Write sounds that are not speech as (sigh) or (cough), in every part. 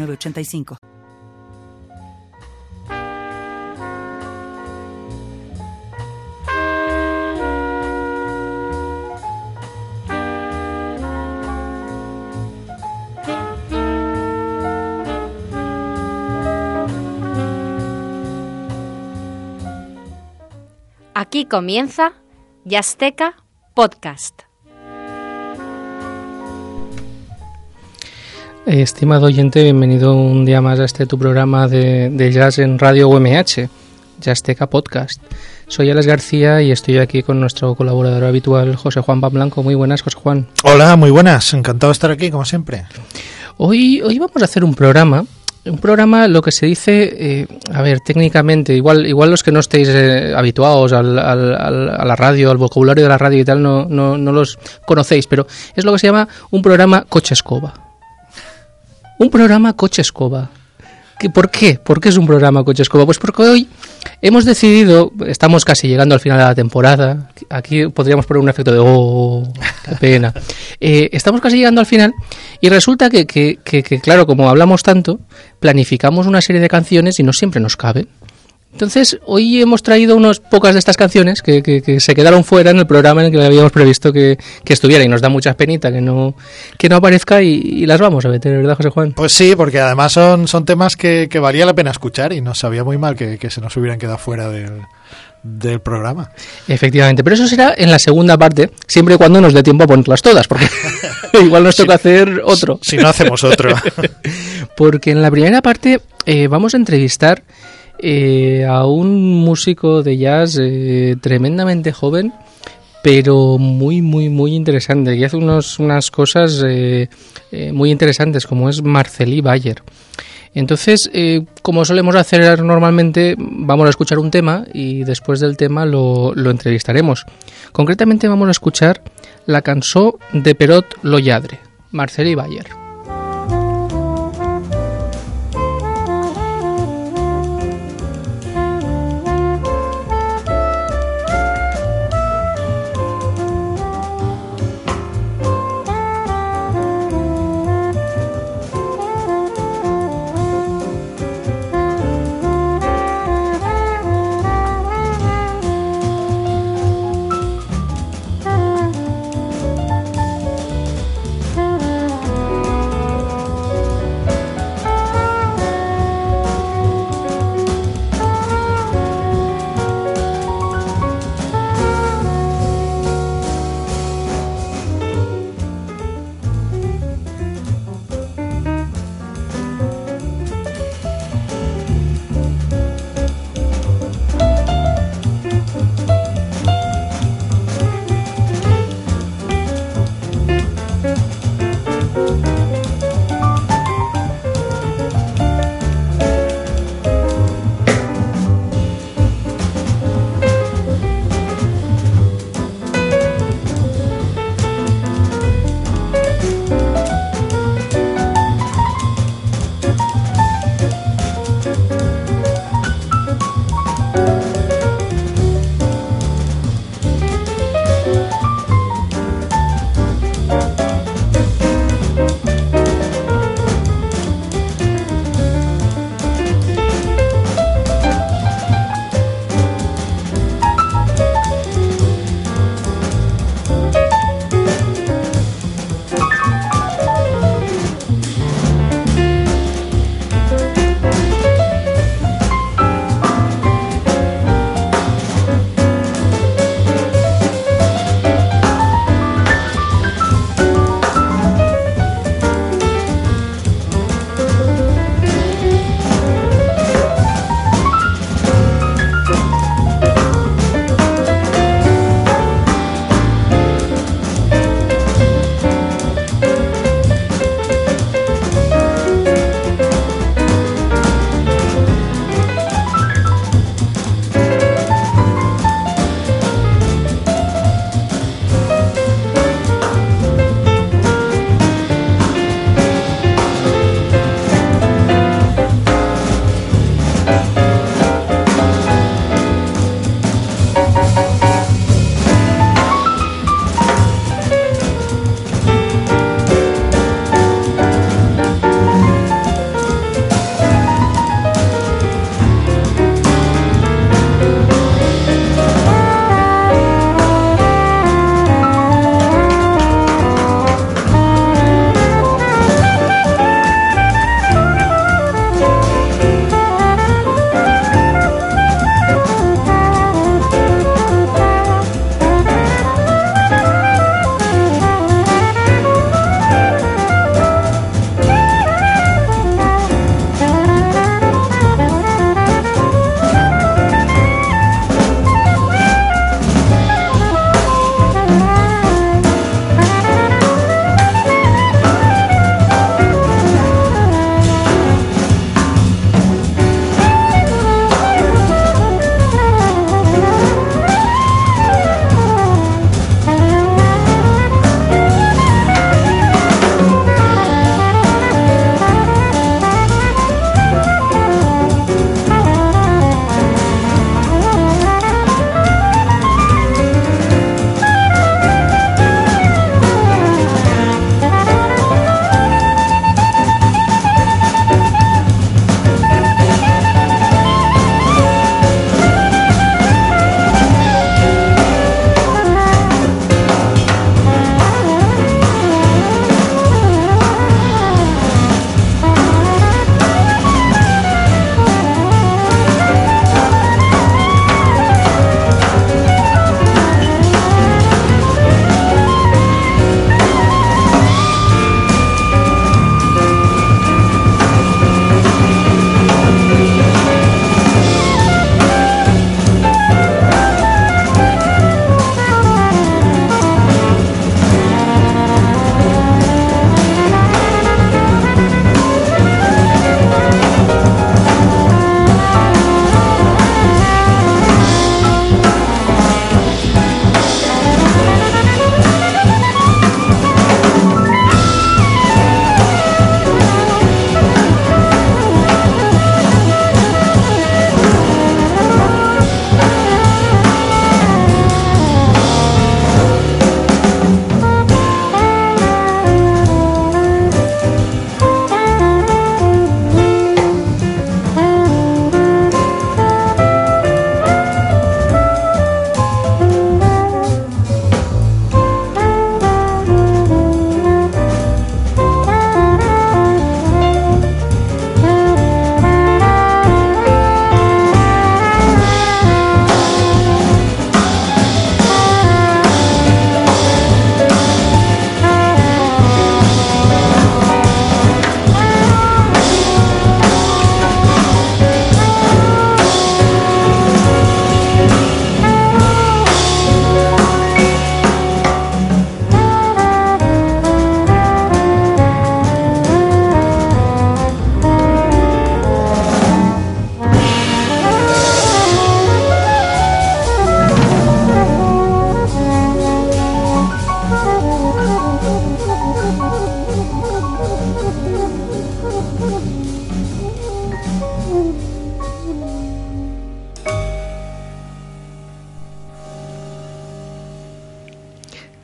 85 Aquí comienza Yasteca Podcast. Estimado oyente, bienvenido un día más a este tu programa de, jazz en Radio UMH, Jazzteca Podcast. Soy Alex García y estoy aquí con nuestro colaborador habitual, José Juan Blanco. Muy buenas, José Juan. Hola, muy buenas. Encantado de estar aquí, como siempre. Hoy, hoy vamos a hacer un programa un programa, lo que se dice, eh, a ver, técnicamente, igual, igual los que no estéis eh, habituados al, al, a la radio, al vocabulario de la radio y tal, no, no, no los conocéis, pero es lo que se llama un programa coche escoba. Un programa coche escoba. ¿Por qué? ¿Por qué es un programa coche escoba? Pues porque hoy hemos decidido, estamos casi llegando al final de la temporada, aquí podríamos poner un efecto de ¡oh, qué pena! (laughs) Eh, estamos casi llegando al final y resulta que, que, que, claro, como hablamos tanto, planificamos una serie de canciones y no siempre nos caben. Entonces, hoy hemos traído unas pocas de estas canciones que, que, se quedaron fuera en el programa en el que habíamos previsto que, estuviera y nos da mucha penita que no, que no aparezca y, las vamos a meter, ¿verdad, José Juan? Pues sí, porque además son, son temas que, que valía la pena escuchar y nos sabía muy mal que, se nos hubieran quedado fuera del, del programa. Efectivamente, pero eso será en la segunda parte, siempre y cuando nos dé tiempo a ponerlas todas, porque (laughs) igual nos (laughs) toca hacer otro. Si, no hacemos otro. (laughs) porque en la primera parte eh, vamos a entrevistar eh, a un músico de jazz eh, tremendamente joven, pero muy, muy, muy interesante, y hace unos, unas cosas eh, muy interesantes, como es Marcelí Bayer. Entonces, como solemos hacer normalmente, vamos a escuchar un tema y después del tema lo, entrevistaremos. Concretamente vamos a escuchar la canción de Perot Lo Lladre, Marcelí Bayer.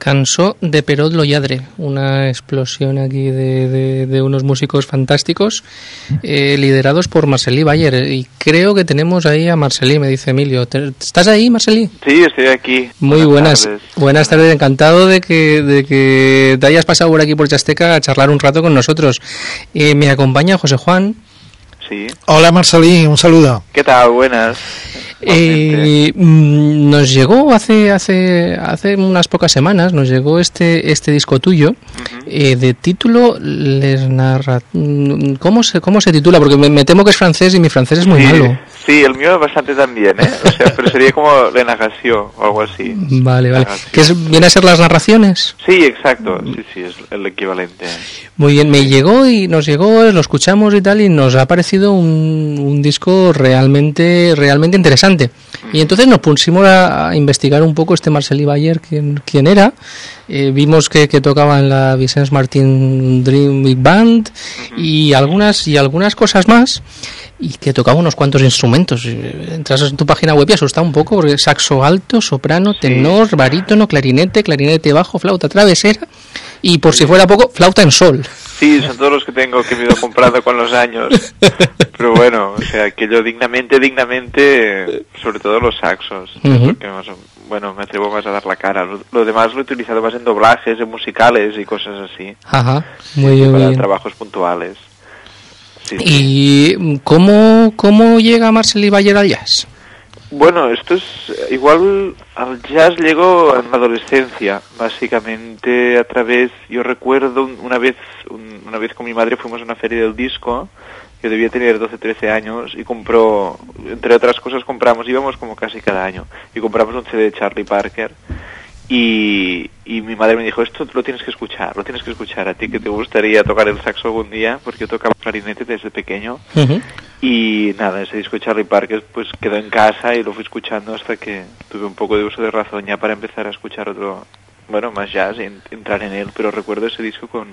Cansó de Perot lo Lladre, una explosión aquí de, de, unos músicos fantásticos eh, liderados por Marcelí Bayer. Y creo que tenemos ahí a Marcelí, me dice Emilio. ¿Estás ahí, Marcelí? Sí, estoy aquí. Muy buenas. Buenas tardes, encantado de que, de que te hayas pasado por aquí por Chasteca a charlar un rato con nosotros. Eh, me acompaña José Juan. Sí. Hola Marcelí, un saludo. ¿Qué tal? Buenas. Eh, mm, nos llegó hace hace hace unas pocas semanas nos llegó este este disco tuyo eh, de título les narra mm, cómo se cómo se titula porque me, temo que es francés y mi francés es muy malo. sí el mío es bastante también ¿eh? o sea pero sería como la narración o algo así. Vale vale. Que viene a ser las narraciones sí exacto. Sí sí es el equivalente. Muy bien me llegó y nos llegó lo escuchamos y tal y nos ha parecido un, un disco realmente realmente interesante y entonces nos pusimos a, investigar un poco este Marcel Bayer, quién, quién era. Eh, vimos que, tocaba en la Vicens Martin Dream Big Band y algunas, y algunas cosas más y que tocaba unos cuantos instrumentos. Eh, entras en tu página web y asusta un poco porque saxo alto, soprano, tenor, barítono, clarinete, clarinete bajo, flauta travesera y por si fuera poco, flauta en sol. Sí, son todos los que tengo que me he ido comprando con los años. Pero bueno, o sea, que yo dignamente, dignamente, sobre todo los saxos, porque bueno, me atrevo más a dar la cara. Lo, demás lo he utilizado más en doblajes, en musicales y cosas así. Ajá, muy bien. Para trabajos puntuales. ¿Y cómo, cómo llega Marcel Bayer al jazz? Bueno, esto es igual al jazz llegó en la adolescencia, básicamente a través, yo recuerdo una vez, una vez con mi madre fuimos a una feria del disco, yo debía tener 12, 13 años y compró, entre otras cosas compramos, íbamos como casi cada año, y compramos un CD de Charlie Parker y, y, mi madre me dijo, esto lo tienes que escuchar, lo tienes que escuchar. A ti que te gustaría tocar el saxo algún día, porque yo tocaba clarinete desde pequeño. Y nada, ese disco de Charlie Parker pues quedó en casa y lo fui escuchando hasta que tuve un poco de uso de razón ya para empezar a escuchar otro, bueno, más jazz y entrar en él, pero recuerdo ese disco con,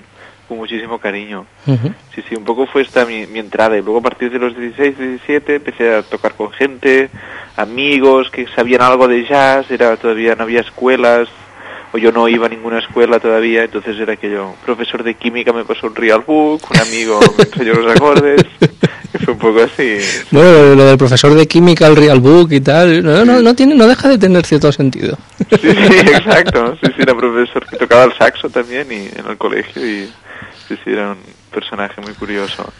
con muchísimo cariño. Sí, sí, un poco fue esta mi, mi entrada y luego a partir de los 16, 17 empecé a tocar con gente, amigos que sabían algo de jazz, era todavía no había escuelas, o yo no iba a ninguna escuela todavía, entonces era que yo, profesor de química me pasó un real book, un amigo (laughs) me enseñó los acordes, y fue un poco así. Bueno, lo del profesor de química, el real book y tal, no, no, no, tiene, no deja de tener cierto sentido. Sí, sí, exacto, sí, sí, era profesor que tocaba el saxo también y en el colegio y sí, sí, era un personaje muy curioso.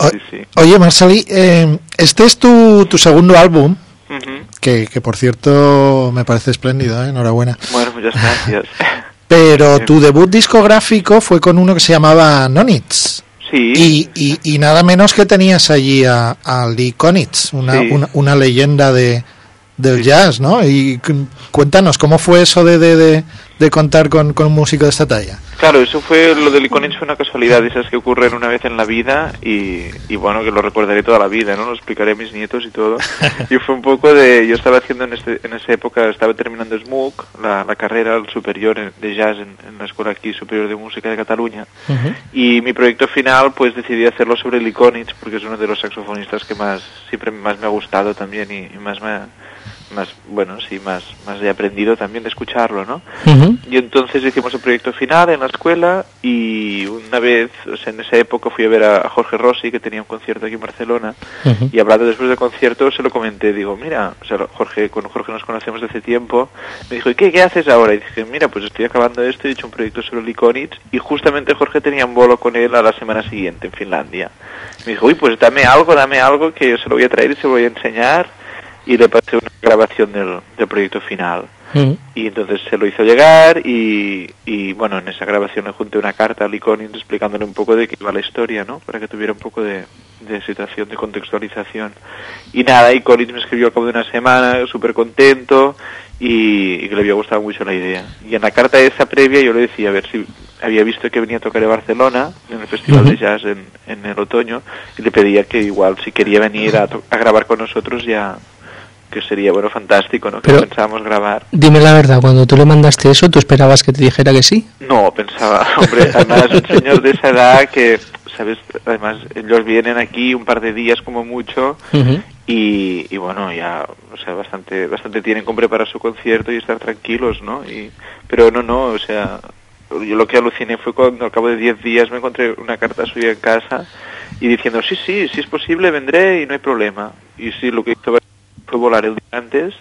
Sí, sí. Oye, Marceli, eh, este es tu, tu segundo álbum que, que, por cierto me parece espléndido, ¿eh? enhorabuena. Bueno, muchas gracias. (laughs) Pero tu debut discográfico fue con uno que se llamaba Nonitz. Sí. Y, y, nada menos que tenías allí a, Lee Konitz, una, una, leyenda de, del jazz, ¿no? Y cuéntanos, ¿cómo fue eso de, de, de, contar con, con, un músico de esta talla? Claro, eso fue, lo del Iconix fue una casualidad, esas que ocurren una vez en la vida y, y, bueno, que lo recordaré toda la vida, ¿no? Lo explicaré a mis nietos y todo. (laughs) y fue un poco de, yo estaba haciendo en, este, en esa época, estaba terminando SMUC, la, la carrera superior de jazz en, la Escuela aquí superior de música de Cataluña. Y mi proyecto final, pues decidí hacerlo sobre el Iconix porque es uno de los saxofonistas que más, siempre más me ha gustado también y, y más me ha más bueno sí más más he aprendido también de escucharlo no y entonces hicimos el proyecto final en la escuela y una vez o sea, en esa época fui a ver a, Jorge Rossi que tenía un concierto aquí en Barcelona y hablando después del concierto se lo comenté digo mira o sea Jorge con Jorge nos conocemos desde hace tiempo me dijo ¿y qué, qué haces ahora? y dije mira pues estoy acabando esto he hecho un proyecto sobre Liconitz y justamente Jorge tenía un bolo con él a la semana siguiente en Finlandia. Me dijo uy pues dame algo dame algo que yo se lo voy a traer y se lo voy a enseñar y le pasé una grabación del, del proyecto final. Mm. Y entonces se lo hizo llegar y, y, bueno, en esa grabación le junté una carta a Lee Collins explicándole un poco de qué iba la historia, ¿no? Para que tuviera un poco de, de situación, de contextualización. Y nada, y Collins me escribió al cabo de una semana, súper contento y, que le había gustado mucho la idea. Y en la carta esa previa yo le decía a ver si había visto que venía a tocar en Barcelona, en el Festival de Jazz en, en, el otoño, y le pedía que igual si quería venir a, a grabar con nosotros ya que sería, bueno, fantástico, ¿no? Que pensábamos grabar. Dime la verdad, cuando tú le mandaste eso, ¿tú esperabas que te dijera que sí? No, pensaba, (laughs) hombre, además un señor de esa edad que, ¿sabes? Además, ellos vienen aquí un par de días como mucho y, y, bueno, ya, o sea, bastante, bastante tienen con preparar su concierto y estar tranquilos, ¿no? Y, pero no, no, o sea, yo lo que aluciné fue cuando al cabo de 10 días me encontré una carta suya en casa y diciendo, sí, sí, si es posible vendré y no hay problema. Y sí, lo que hizo fue volar el día antes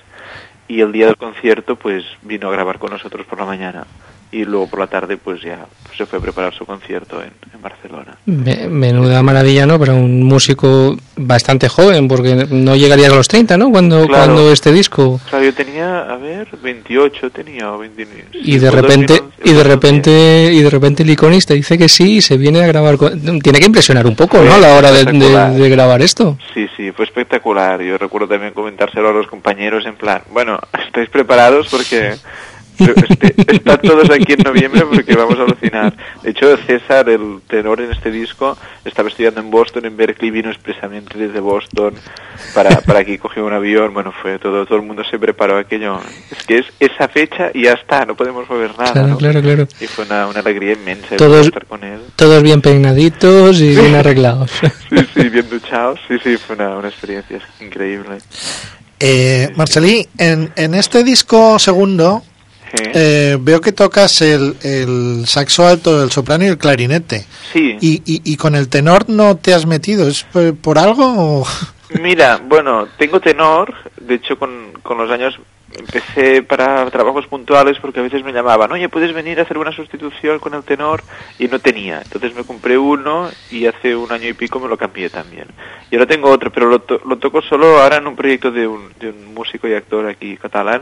y el día del concierto pues vino a grabar con nosotros por la mañana y luego por la tarde pues ya se fue a preparar su concierto en, en Barcelona. menuda maravilla, ¿no? Para un músico bastante joven, porque no llegaría a los 30, ¿no? Cuando, cuando este disco... Claro, yo tenía, a ver, 28 tenía o 29. Y de repente, y de repente, y de repente el iconista dice que sí y se viene a grabar. Tiene que impresionar un poco, ¿no? A la hora de, de, grabar esto. Sí, sí, fue espectacular. Yo recuerdo también comentárselo a los compañeros en plan, bueno, (laughs) ¿estáis preparados? Porque este, están todos aquí en noviembre porque vamos a alucinar. De hecho, César, el tenor en este disco, estaba estudiando en Boston, en Berkeley, vino expresamente desde Boston para, para aquí, cogió un avión, bueno, fue todo, todo el mundo se preparó aquello. Es que es esa fecha y ya está, no podemos mover nada. Claro, claro, claro. Y fue una, una alegría inmensa todos, estar con él. Todos bien peinaditos y bien arreglados. sí, sí, bien duchados. Sí, sí, fue una, una experiencia increíble. Eh, Marcelí, en, en este disco segundo, eh, veo que tocas el, el, saxo alto, el soprano y el clarinete. Sí. Y, y, con el tenor no te has metido? ¿Es por, algo? (laughs) Mira, bueno, tengo tenor. De hecho, con, con los años empecé para trabajos puntuales porque a veces me llamaban, oye, ¿puedes venir a hacer una sustitución con el tenor? Y no tenía. Entonces me compré uno y hace un año y pico me lo cambié también. Y ahora tengo otro, pero lo, lo toco solo ahora en un proyecto de un, de un músico y actor aquí catalán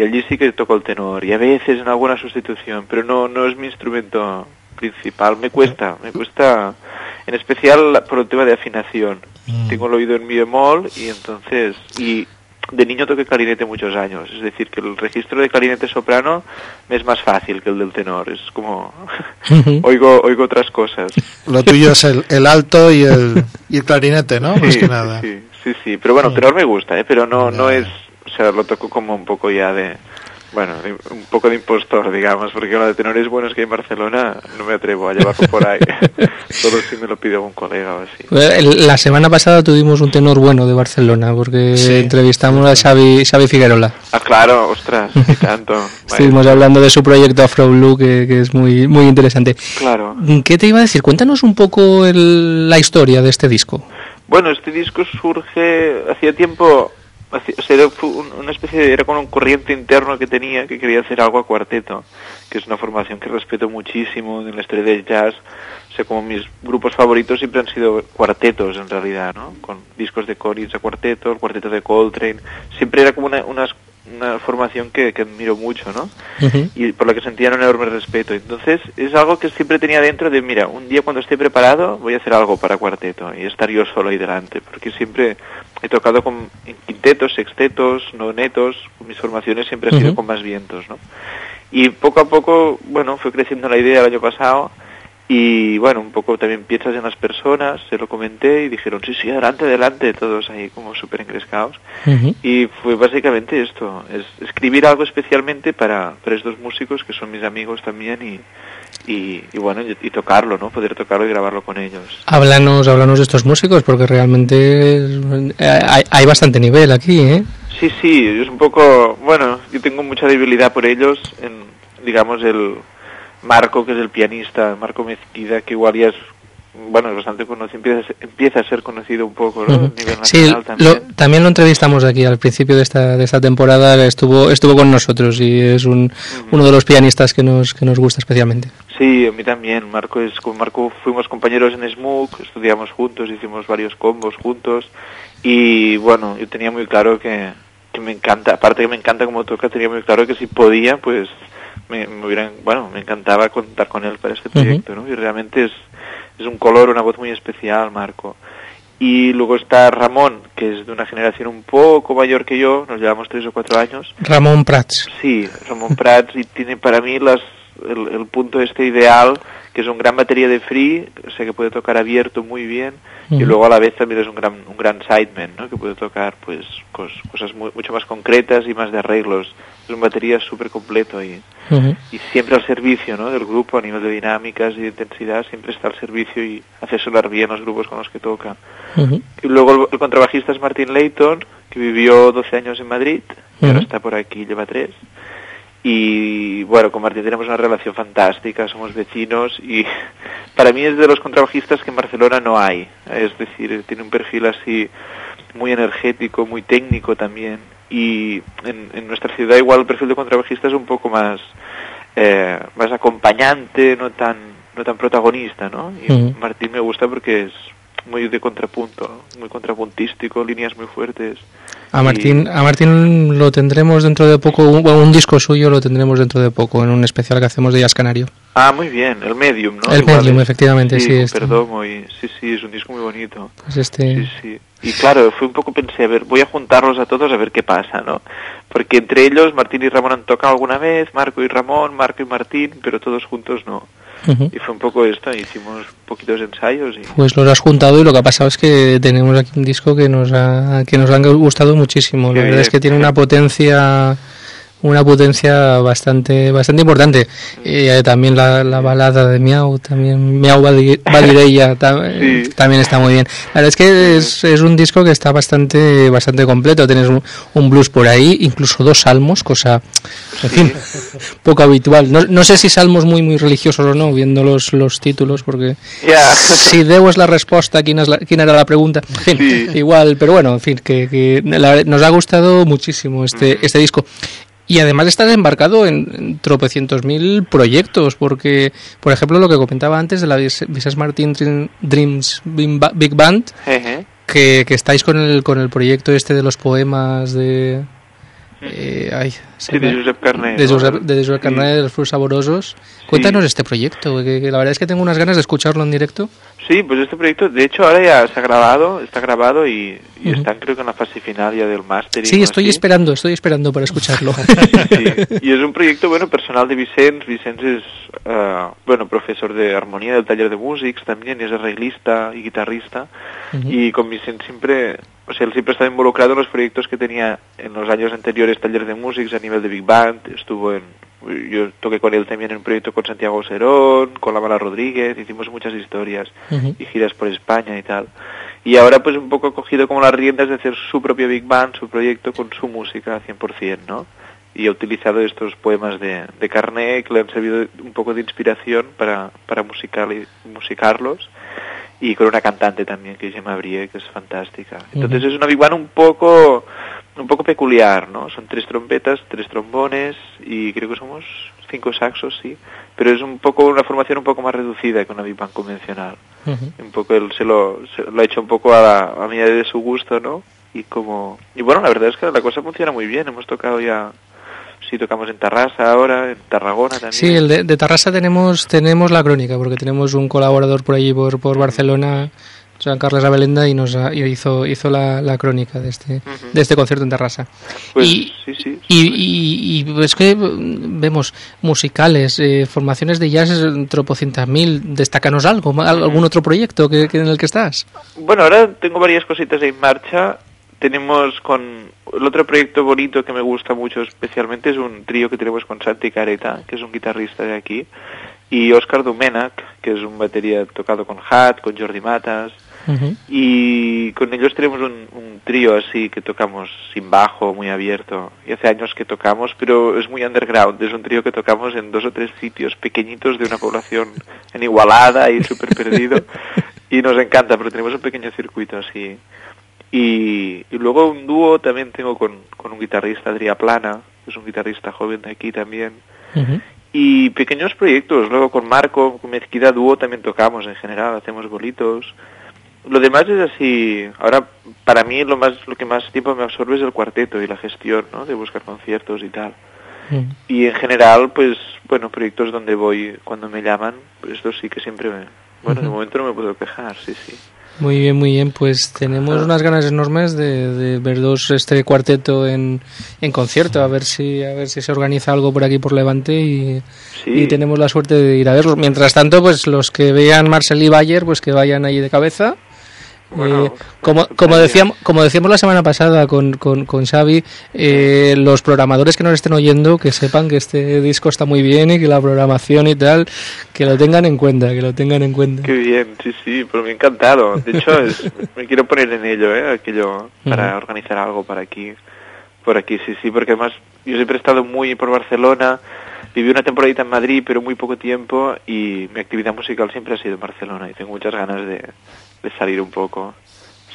y allí sí que toco el tenor y a veces en alguna sustitución, pero no, no es mi instrumento principal. Me cuesta, me cuesta, en especial por el tema de afinación. Mm. Tengo el oído en mi bemol y entonces, y de niño toqué clarinete muchos años, es decir, que el registro de clarinete soprano me es más fácil que el del tenor, es como (laughs) oigo oigo otras cosas. Lo tuyo es el, el alto y el, y el clarinete, ¿no? Más que nada. Sí, sí, sí, pero bueno, tenor me gusta, ¿eh? pero no, no es o sea, lo toco como un poco ya de, bueno, un poco de impostor, digamos, porque lo de tenores buenos que hay en Barcelona no me atrevo a llevarlo por ahí. (laughs) Solo si me lo pide algún colega o así. La semana pasada tuvimos un tenor bueno de Barcelona, porque entrevistamos a Xavi, Xavi Figuerola. Ah, claro, ostras, y (laughs) tanto. Estuvimos hablando de su proyecto Afro Blue, que, que, es muy, muy interesante. Claro. ¿Qué te iba a decir? Cuéntanos un poco la historia de este disco. Bueno, este disco surge, hacía tiempo o era una especie de, era como un corriente interno que tenía que quería hacer algo a cuarteto, que es una formación que respeto muchísimo en la historia del jazz. O sea, como mis grupos favoritos siempre han sido cuartetos en realidad, ¿no? Con discos de Collins a cuarteto, el cuarteto de Coltrane. Siempre era como una, unas una formación que, que admiro mucho, ¿no? Y por la que sentía un enorme respeto. Entonces, es algo que siempre tenía dentro de, mira, un día cuando esté preparado voy a hacer algo para cuarteto y estar yo solo ahí delante, porque siempre he tocado con quintetos, sextetos, nonetos, mis formaciones siempre han sido con más vientos, ¿no? Y poco a poco, bueno, fue creciendo la idea el año pasado y bueno, un poco también piensas en las personas, se lo comenté y dijeron, sí, sí, adelante, adelante, todos ahí como súper engrescados. Y fue básicamente esto, es escribir algo especialmente para, para estos músicos que son mis amigos también y, y, bueno, y, tocarlo, ¿no? Poder tocarlo y grabarlo con ellos. Háblanos, háblanos de estos músicos porque realmente hay, hay bastante nivel aquí, ¿eh? Sí, sí, es un poco, bueno, yo tengo mucha debilidad por ellos en, digamos, el Marco, que es el pianista, Marco Mezquida, que igual ya es bueno, es bastante conocido, empieza, empieza a ser conocido un poco, ¿no? A nivel sí, también. Lo, también lo entrevistamos aquí al principio de esta, de esta temporada, estuvo estuvo con nosotros y es un, uno de los pianistas que nos, que nos gusta especialmente. Sí, a mí también, Marco es con Marco fuimos compañeros en SMUC, estudiamos juntos, hicimos varios combos juntos y bueno, yo tenía muy claro que, que me encanta, aparte que me encanta como toca, tenía muy claro que si podía, pues me, hubieran, bueno, me encantaba contar con él para este proyecto, ¿no? Y realmente es, es un color, una voz muy especial, Marco. Y luego está Ramón, que es de una generación un poco mayor que yo, nos llevamos tres o cuatro años. Ramón Prats. Sí, Ramón Prats, y tiene para mí las, el, el punto este ideal que es un gran batería de free, o sea que puede tocar abierto muy bien, y luego a la vez también es un gran, un gran sideman, ¿no? que puede tocar pues cos- cosas mu- mucho más concretas y más de arreglos. Es un batería súper completo y, y siempre al servicio ¿no? del grupo a nivel de dinámicas y de intensidad, siempre está al servicio y hace sonar bien los grupos con los que toca. Y luego el, el contrabajista es Martin Layton, que vivió 12 años en Madrid, y ahora está por aquí, lleva tres. Y bueno, con Martín tenemos una relación fantástica, somos vecinos y (laughs) para mí es de los contrabajistas que en Barcelona no hay. Es decir, tiene un perfil así muy energético, muy técnico también. Y en, en nuestra ciudad igual el perfil de contrabajista es un poco más, eh, más acompañante, no tan, no tan protagonista, ¿no? Y. Martín me gusta porque es muy de contrapunto, muy contrapuntístico, líneas muy fuertes. A Martín, a Martín lo tendremos dentro de poco, un, disco suyo lo tendremos dentro de poco, en un especial que hacemos de Jazz Canario. Ah, muy bien, el Medium, ¿no? El Igual Medium, es- efectivamente, sí, con este. Perdomo y sí, sí, es un disco muy bonito. Pues este, Sí, sí. Y claro, fue un poco pensé, a ver, voy a juntarlos a todos a ver qué pasa, ¿no? Porque entre ellos Martín y Ramón han tocado alguna vez, Marco y Ramón, Marco y Martín, pero todos juntos no. Y fue un poco esto, hicimos poquitos ensayos y Pues los has juntado y lo que ha pasado es que tenemos aquí un disco que nos ha, que nos han gustado muchísimo. La verdad es que tiene una potencia una potencia bastante bastante importante. Y, eh, también la, la balada de Miau, también Miau Vali- Valireia (laughs) ta- Sí. también está muy bien. La verdad es que es, es un disco que está bastante bastante completo. Tienes un, un blues por ahí, incluso dos salmos, cosa, en fin, (laughs) poco habitual. No, no sé si salmos muy muy religiosos o no, viendo los, los títulos, porque (laughs) si Deu es la respuesta, ¿quién, es la- quién era la pregunta? En fin, Sí. igual, pero bueno, en fin, que, que la- nos ha gustado muchísimo este, este disco. Y además estás embarcado en, en tropecientos mil proyectos, porque, por ejemplo, lo que comentaba antes de la Vis- Visas Martin Dream- Dreams Big Ba- Big Band, que, que estáis con el, con el proyecto este de los poemas de... eh, ay, Sí, de Josep Carné. de ¿no? Josep, de Josep Sí. De los frutos saborosos. Cuéntanos este proyecto, que, que la verdad es que tengo unas ganas de escucharlo en directo. Sí, pues este proyecto, de hecho, ahora ya se ha grabado, está grabado y, y Ujú. están creo que en la fase final ya del máster. Sí, estoy esperando, estoy esperando para escucharlo. (laughs) Sí, y es un proyecto, bueno, personal de Vicens. Vicens es, eh, bueno, profesor de armonía del taller de músics también, y es arreglista y guitarrista. Ujú. Y con Vicens siempre, o sea, él siempre estaba involucrado en los proyectos que tenía en los años anteriores taller de músics a nivel de Big Band. Estuvo en, yo toqué con él también en un proyecto con Santiago Serón, con la Mala Rodríguez, hicimos muchas historias y giras por España y tal. Y ahora pues un poco ha cogido como las riendas de hacer su propio Big Band, su proyecto con su música 100%, ¿no? Y ha utilizado estos poemas de, de Carné que le han servido un poco de inspiración para, para musical, musicarlos y con una cantante también que se llama Brie, que es fantástica. Entonces es una Big Band un poco, un poco peculiar, ¿no? Son tres trompetas, tres trombones y creo que somos cinco saxos, sí, pero es un poco una formación un poco más reducida que una Big Band convencional un poco él se lo, se lo ha hecho un poco a, la, a medida de su gusto, ¿no? Y como y bueno, la verdad es que la cosa funciona muy bien. Hemos tocado ya, sí, tocamos en Tarrasa ahora, en Tarragona también. Sí, el de, de Tarrasa tenemos tenemos la crónica, porque tenemos un colaborador por allí, por, por Barcelona, Joan Carles Abelenda, y nos y hizo hizo la, la crónica de este de este concierto en Tarrasa. Pues y, sí, sí. y, y, y es que mm, vemos musicales, eh, formaciones de jazz, tropocientas mil. Destácanos algo, algún otro proyecto que, que en el que estás. Bueno, ahora tengo varias cositas en marcha. Tenemos con el otro proyecto bonito que me gusta mucho especialmente es un trío que tenemos con Santi Careta, que es un guitarrista de aquí, y Oscar Domenac, que es un batería tocado con Hat, con Jordi Matas, y con ellos tenemos un, un trío así que tocamos sin bajo, muy abierto. Y hace años que tocamos, pero es muy underground. Es un trío que tocamos en dos o tres sitios pequeñitos de una población en Igualada y súper perdido. (laughs) y nos encanta, pero tenemos un pequeño circuito así. Y, y luego un dúo también tengo con, con un guitarrista, Adrià Plana, que es un guitarrista joven de aquí también. Y pequeños proyectos, luego con Marco, con Mezquida Dúo también tocamos en general, hacemos bolitos. Lo demás es así, ahora para mí lo más lo que más tiempo me absorbe es el cuarteto y la gestión, ¿no? De buscar conciertos y tal. Y en general, pues, bueno, proyectos donde voy cuando me llaman, pues esto sí que siempre me... Bueno, de momento no me puedo quejar, sí, sí. Muy bien, muy bien. Pues tenemos unas ganas enormes de, ver dos este cuarteto en, en, concierto, a ver si a ver si se organiza algo por aquí por Levante y, y tenemos la suerte de ir a verlos. Mientras tanto, pues los que vean Marcel y Bayer, pues que vayan allí de cabeza eh, como, como, decíamos, como decíamos la semana pasada con, con, con Xavi, eh, los programadores que nos estén oyendo, que sepan que este disco está muy bien y que la programación y tal, que lo tengan en cuenta, que lo tengan en cuenta. Qué bien, sí, sí, pero me ha encantado. De hecho, (laughs) me quiero poner en ello, ¿eh? Aquello, para organizar algo para aquí. Por aquí, sí, sí, porque además yo siempre he estado muy por Barcelona, viví una temporadita en Madrid, pero muy poco tiempo, y mi actividad musical siempre ha sido en Barcelona, y tengo muchas ganas de, de salir un poco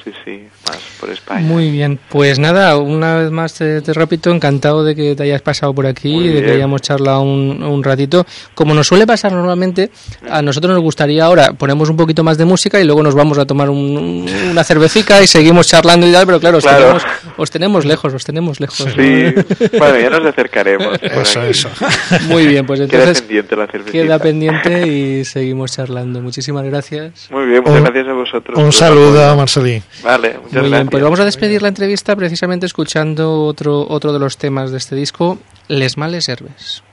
sí, sí, más por España. Muy bien, pues nada, una vez más te, repito, encantado de que te hayas pasado por aquí, de que hayamos charlado un, un, ratito. Como nos suele pasar normalmente, a nosotros nos gustaría ahora, ponemos un poquito más de música y luego nos vamos a tomar una cervecita y seguimos charlando y tal, pero claro, tenemos, os tenemos lejos, os tenemos lejos. Sí, (laughs) bueno, ya nos acercaremos. eso, eso. (laughs) Muy bien, pues entonces queda pendiente la cervecita. Queda pendiente y seguimos charlando. Muchísimas gracias. Muy bien, muchas gracias a vosotros. Un saludo, Marcelí. Vale, muchas Muy bien, pues vamos a despedir la entrevista precisamente escuchando otro, otro de los temas de este disco, Les Males Herbes.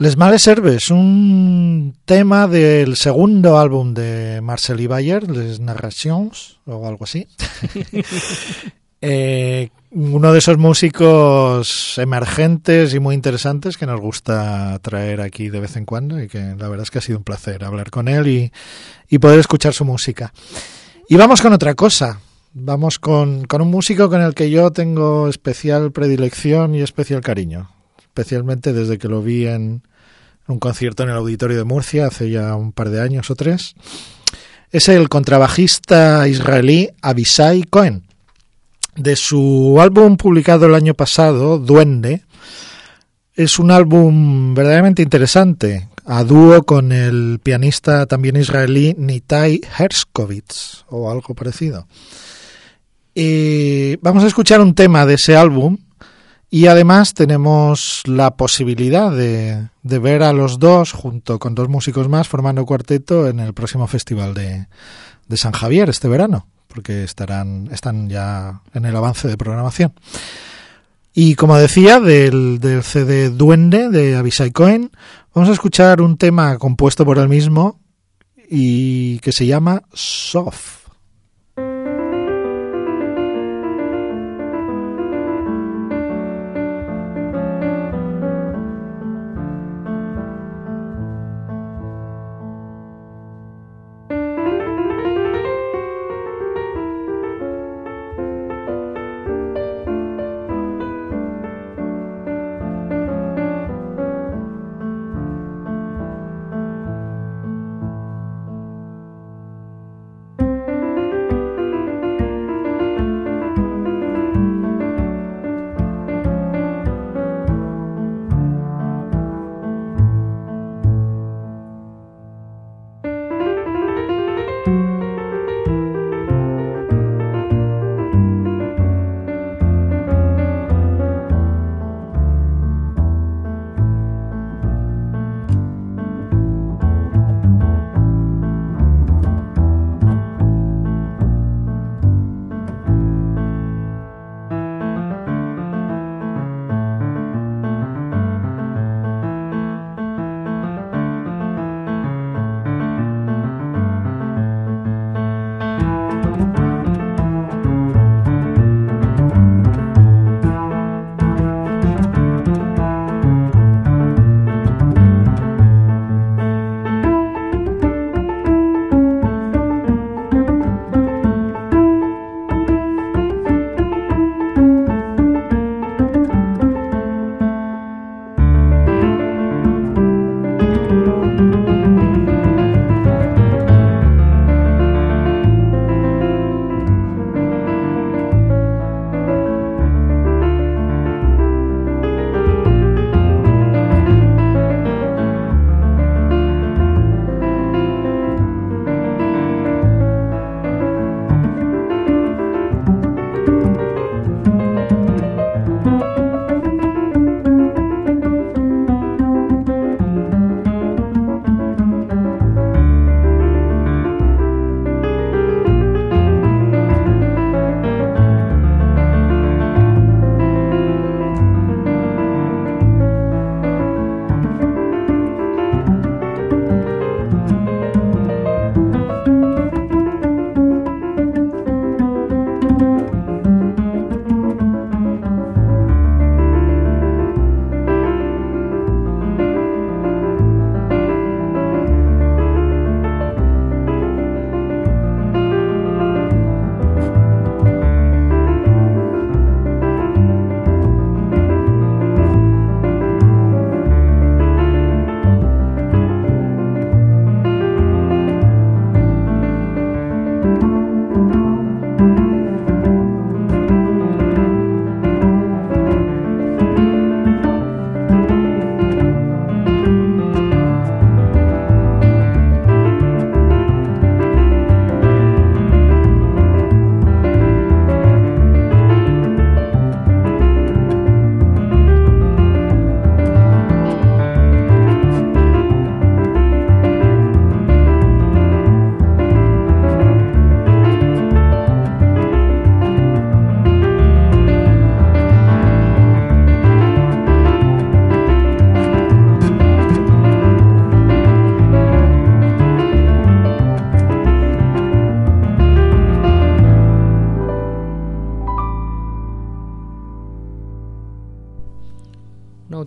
Les Males Herbes, un tema del segundo álbum de Marcel Bayer, Les Narrations, o algo así. (laughs) Eh, uno de esos músicos emergentes y muy interesantes que nos gusta traer aquí de vez en cuando y que la verdad es que ha sido un placer hablar con él y, y poder escuchar su música. Y vamos con otra cosa. Vamos con, con un músico con el que yo tengo especial predilección y especial cariño, especialmente desde que lo vi en un concierto en el Auditorio de Murcia hace ya un par de años o tres. Es el contrabajista israelí Abisai Cohen. De su álbum publicado el año pasado, Duende, es un álbum verdaderamente interesante, a dúo con el pianista también israelí Nitai Herskovitz o algo parecido. Vamos a escuchar un tema de ese álbum y además tenemos la posibilidad de, ver a los dos junto con dos músicos más formando cuarteto en el próximo festival de, de San Javier este verano, porque estarán, están ya en el avance de programación. Y como decía, del, del CD Duende de Abisai Cohen, vamos a escuchar un tema compuesto por él mismo y que se llama Soft.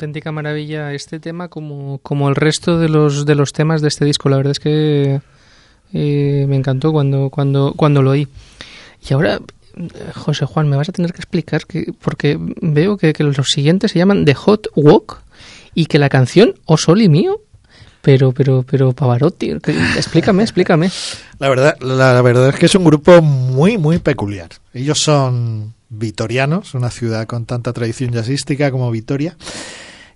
Auténtica maravilla este tema como, como el resto de los, de los temas de este disco. La verdad es que eh, me encantó cuando, cuando, cuando lo oí. Y ahora, José Juan, me vas a tener que explicar que, porque veo que, los siguientes se llaman The Hot Walk y que la canción O Sol y Mío pero, pero, pero Pavarotti, explícame, explícame. (laughs) La verdad, la, verdad es que es un grupo muy, muy peculiar. Ellos son vitorianos, una ciudad con tanta tradición jazzística como Vitoria.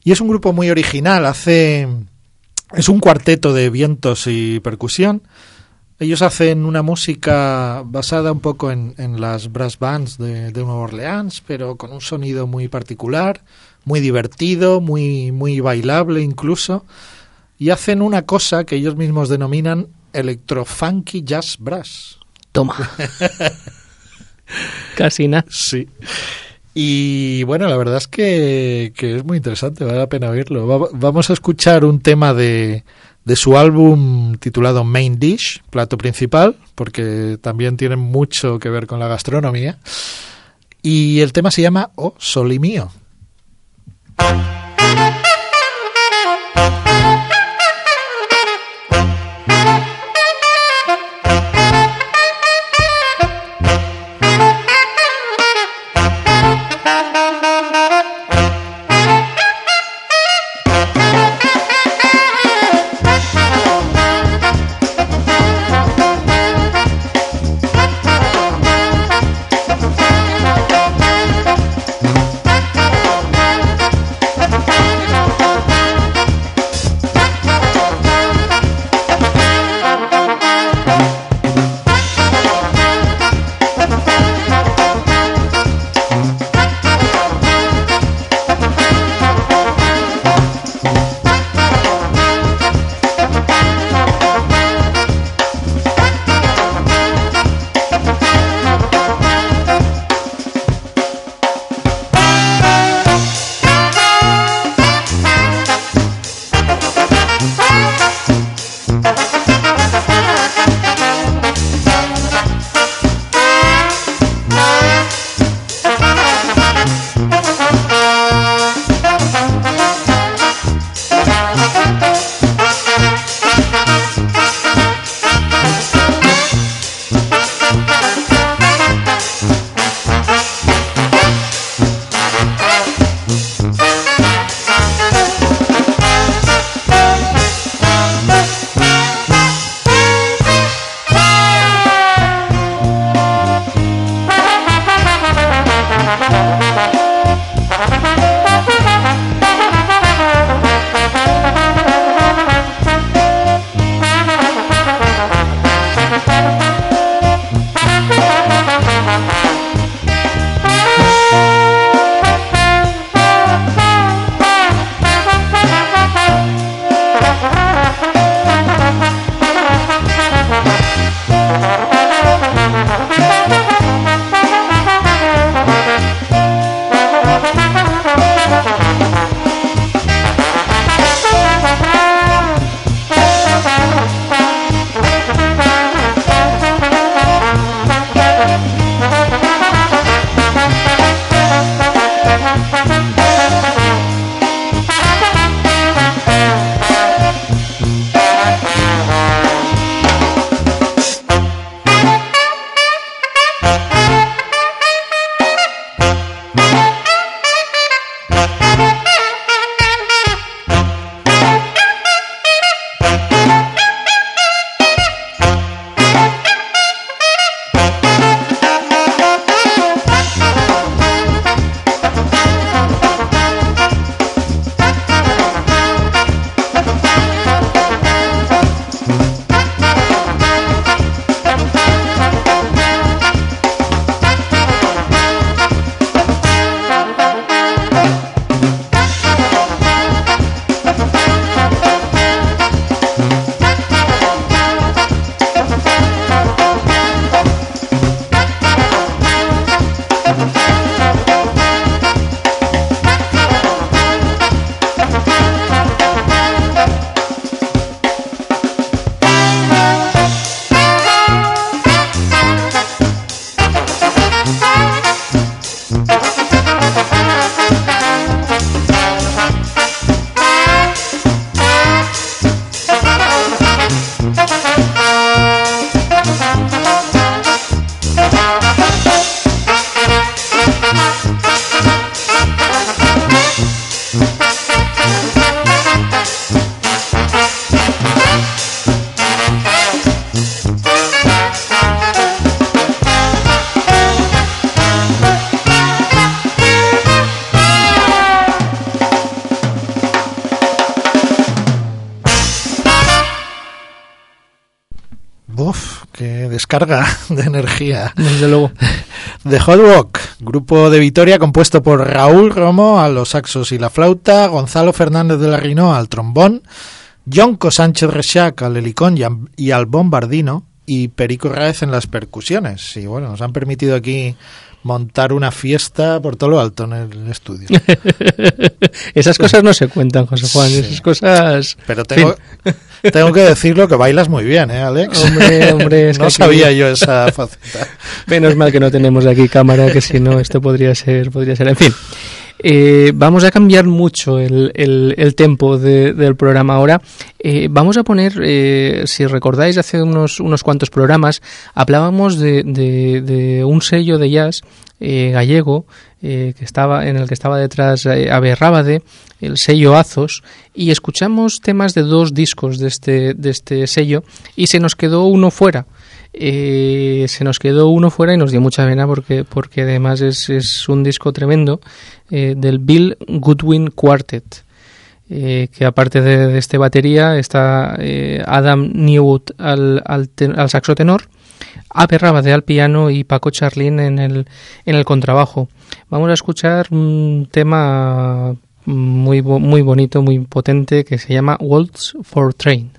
Y es un grupo muy original, hace... Es un cuarteto de vientos y percusión. Ellos hacen una música basada un poco en, en las brass bands de, de Nueva Orleans, pero con un sonido muy particular, muy divertido, muy, muy bailable incluso y hacen una cosa que ellos mismos denominan electrofunky jazz brass. Toma. (laughs) Casi nada. Sí. Y bueno, la verdad es que, es muy interesante, vale la pena oírlo. vamos a escuchar un tema de, su álbum titulado Main Dish, plato principal, porque también tiene mucho que ver con la gastronomía. Y el tema se llama Oh, Soli Mío. Descarga de energía. Desde luego. (laughs) The Hot Rock, grupo de Vitoria compuesto por Raúl Romo a los saxos y la flauta, Gonzalo Fernández de la Rinoa al trombón, Jonco Sánchez Rechac al helicón y al bombardino y Perico Raez en las percusiones. Y bueno, nos han permitido aquí montar una fiesta por todo lo alto en el estudio. (laughs) Esas cosas no se cuentan, José Juan, esas cosas... Pero tengo, tengo que decirlo que bailas muy bien, ¿eh, Alex? Hombre, hombre, (laughs) no sabía yo esa faceta. Menos mal que no tenemos aquí cámara, que si no esto podría ser, podría ser, en fin. Eh, vamos a cambiar mucho el, el, tempo del programa ahora. Eh, vamos a poner, eh, si recordáis, hace unos, unos cuantos programas hablábamos de, de, un sello de jazz gallego que estaba en el que estaba detrás Ave Rábade, el sello Azos, y escuchamos temas de dos discos de este, de este sello y se nos quedó uno fuera. Eh, se nos quedó uno fuera y nos dio mucha pena porque, porque además es, es un disco tremendo eh, del Bill Goodwin Quartet. Eh, que aparte de, este batería está Adam Newwood al, al, al saxo tenor, Ape Rabade al piano y Paco Charlín en el, en el contrabajo. Vamos a escuchar un tema muy, muy bonito, muy potente que se llama Waltz for Train.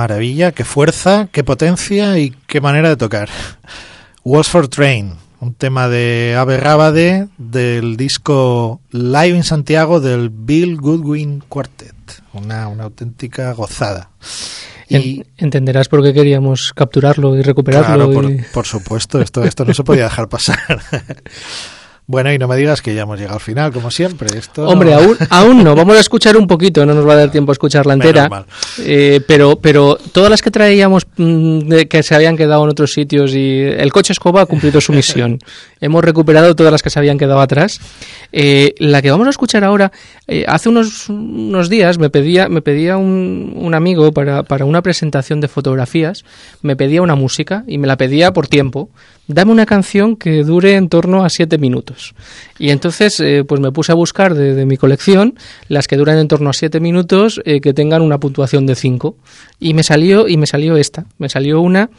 Maravilla, qué fuerza, qué potencia y qué manera de tocar. Walls for Train, un tema de Ave Rábade del disco Live in Santiago del Bill Goodwin Quartet. Una, una auténtica gozada. Y, Entenderás por qué queríamos capturarlo y recuperarlo. Claro, por, supuesto, esto, esto no se podía dejar pasar. (laughs) Bueno, y no me digas que ya hemos llegado al final, como siempre. Esto Hombre, aún, (laughs) aún no. Vamos a escuchar un poquito, no nos va a dar tiempo a escucharla entera. Eh, pero, pero todas las que traíamos mm, que se habían quedado en otros sitios y el coche escoba ha cumplido su (laughs) misión. Hemos recuperado todas las que se habían quedado atrás. Eh, la que vamos a escuchar ahora, eh, hace unos, unos días me pedía, me pedía un, un amigo para, para una presentación de fotografías, me pedía una música y me la pedía por tiempo dame una canción que dure en torno a siete minutos. Y entonces, eh, pues me puse a buscar de, mi colección las que duran en torno a siete minutos eh, que tengan una puntuación de cinco. Y me salió, y me salió esta. Me salió una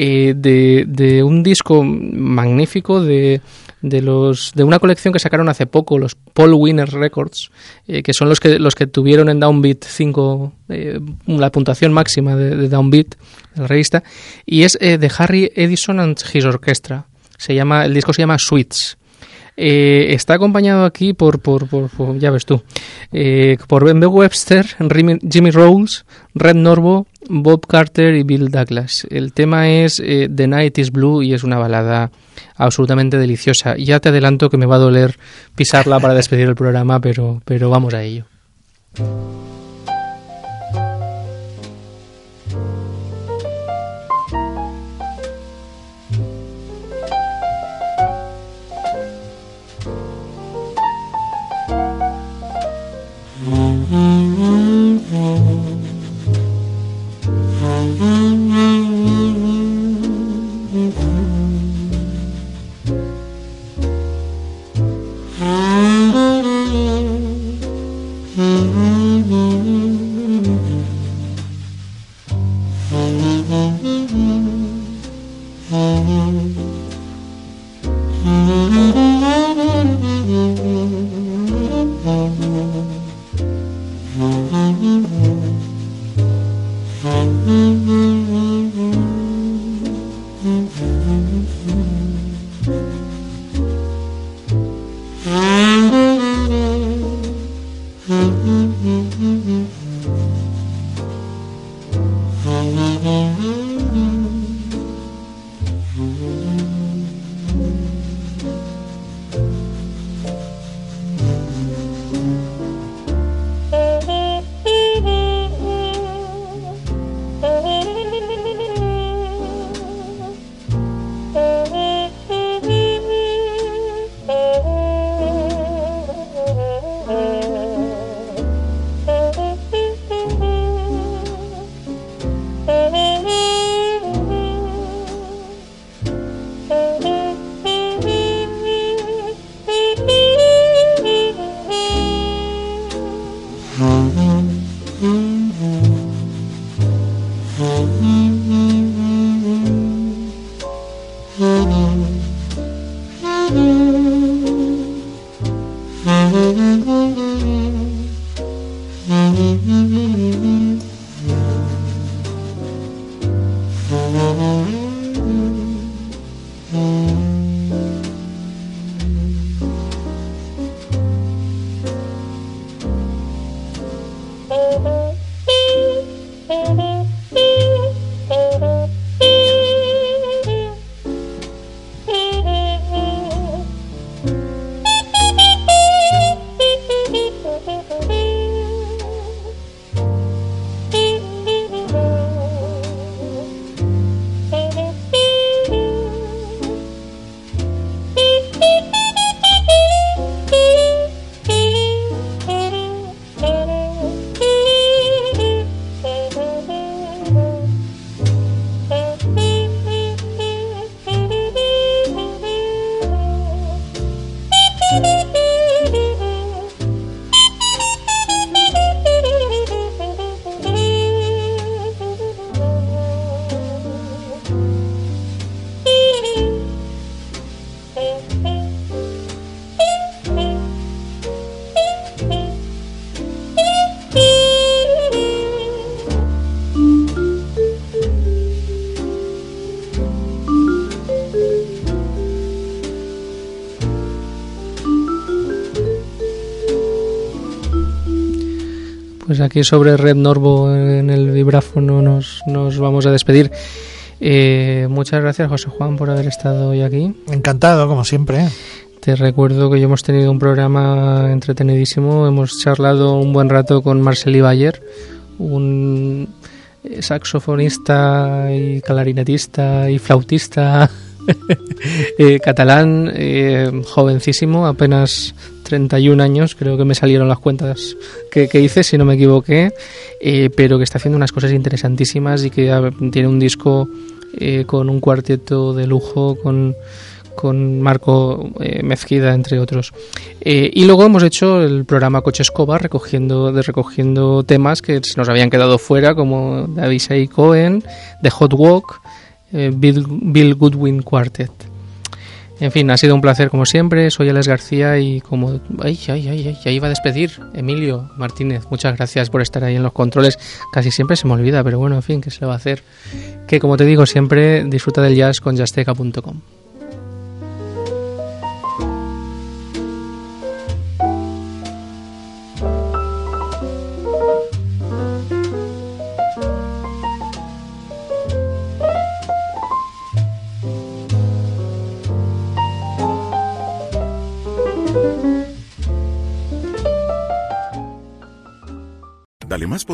eh, de, un disco magnífico de de los de una colección que sacaron hace poco los Paul Winner Records eh, que son los que los que tuvieron en Downbeat 5 eh, la puntuación máxima de, Downbeat la revista y es eh, de Harry Edison and His Orchestra se llama el disco se llama Sweets está acompañado aquí por, por, por, ya ves tú, por Ben Webster, Jimmy Rolls, Red Norvo, Bob Carter y Bill Douglas. El tema es The Night is Blue y es una balada absolutamente deliciosa. Ya te adelanto que me va a doler pisarla para despedir el programa, pero, pero vamos a ello. Aquí sobre Red Norvo en el vibráfono nos, nos vamos a despedir. Eh, muchas gracias, José Juan, por haber estado hoy aquí. Encantado, como siempre. Te recuerdo que ya hemos tenido un programa entretenidísimo. Hemos charlado un buen rato con Marcel Bayer, un saxofonista y clarinetista y flautista (laughs) eh, catalán, eh, jovencísimo, apenas 31 años, creo que me salieron las cuentas que, hice, si no me equivoqué, eh, pero que está haciendo unas cosas interesantísimas y que tiene un disco con un cuarteto de lujo, con con Marco Mezquida, entre otros. y luego hemos hecho el programa Coche Escoba, recogiendo, de, recogiendo temas que nos habían quedado fuera, como David y Cohen, The Hot Walk, eh, Bill, Goodwin Quartet. En fin, ha sido un placer como siempre. Soy Alex García y como... Ay, ay, ay, ay, ya iba a despedir. Emilio Martínez, muchas gracias por estar ahí en los controles. Casi siempre se me olvida, pero bueno, en fin, ¿qué se le va a hacer? Que como te digo siempre, disfruta del jazz con jazzteca.com.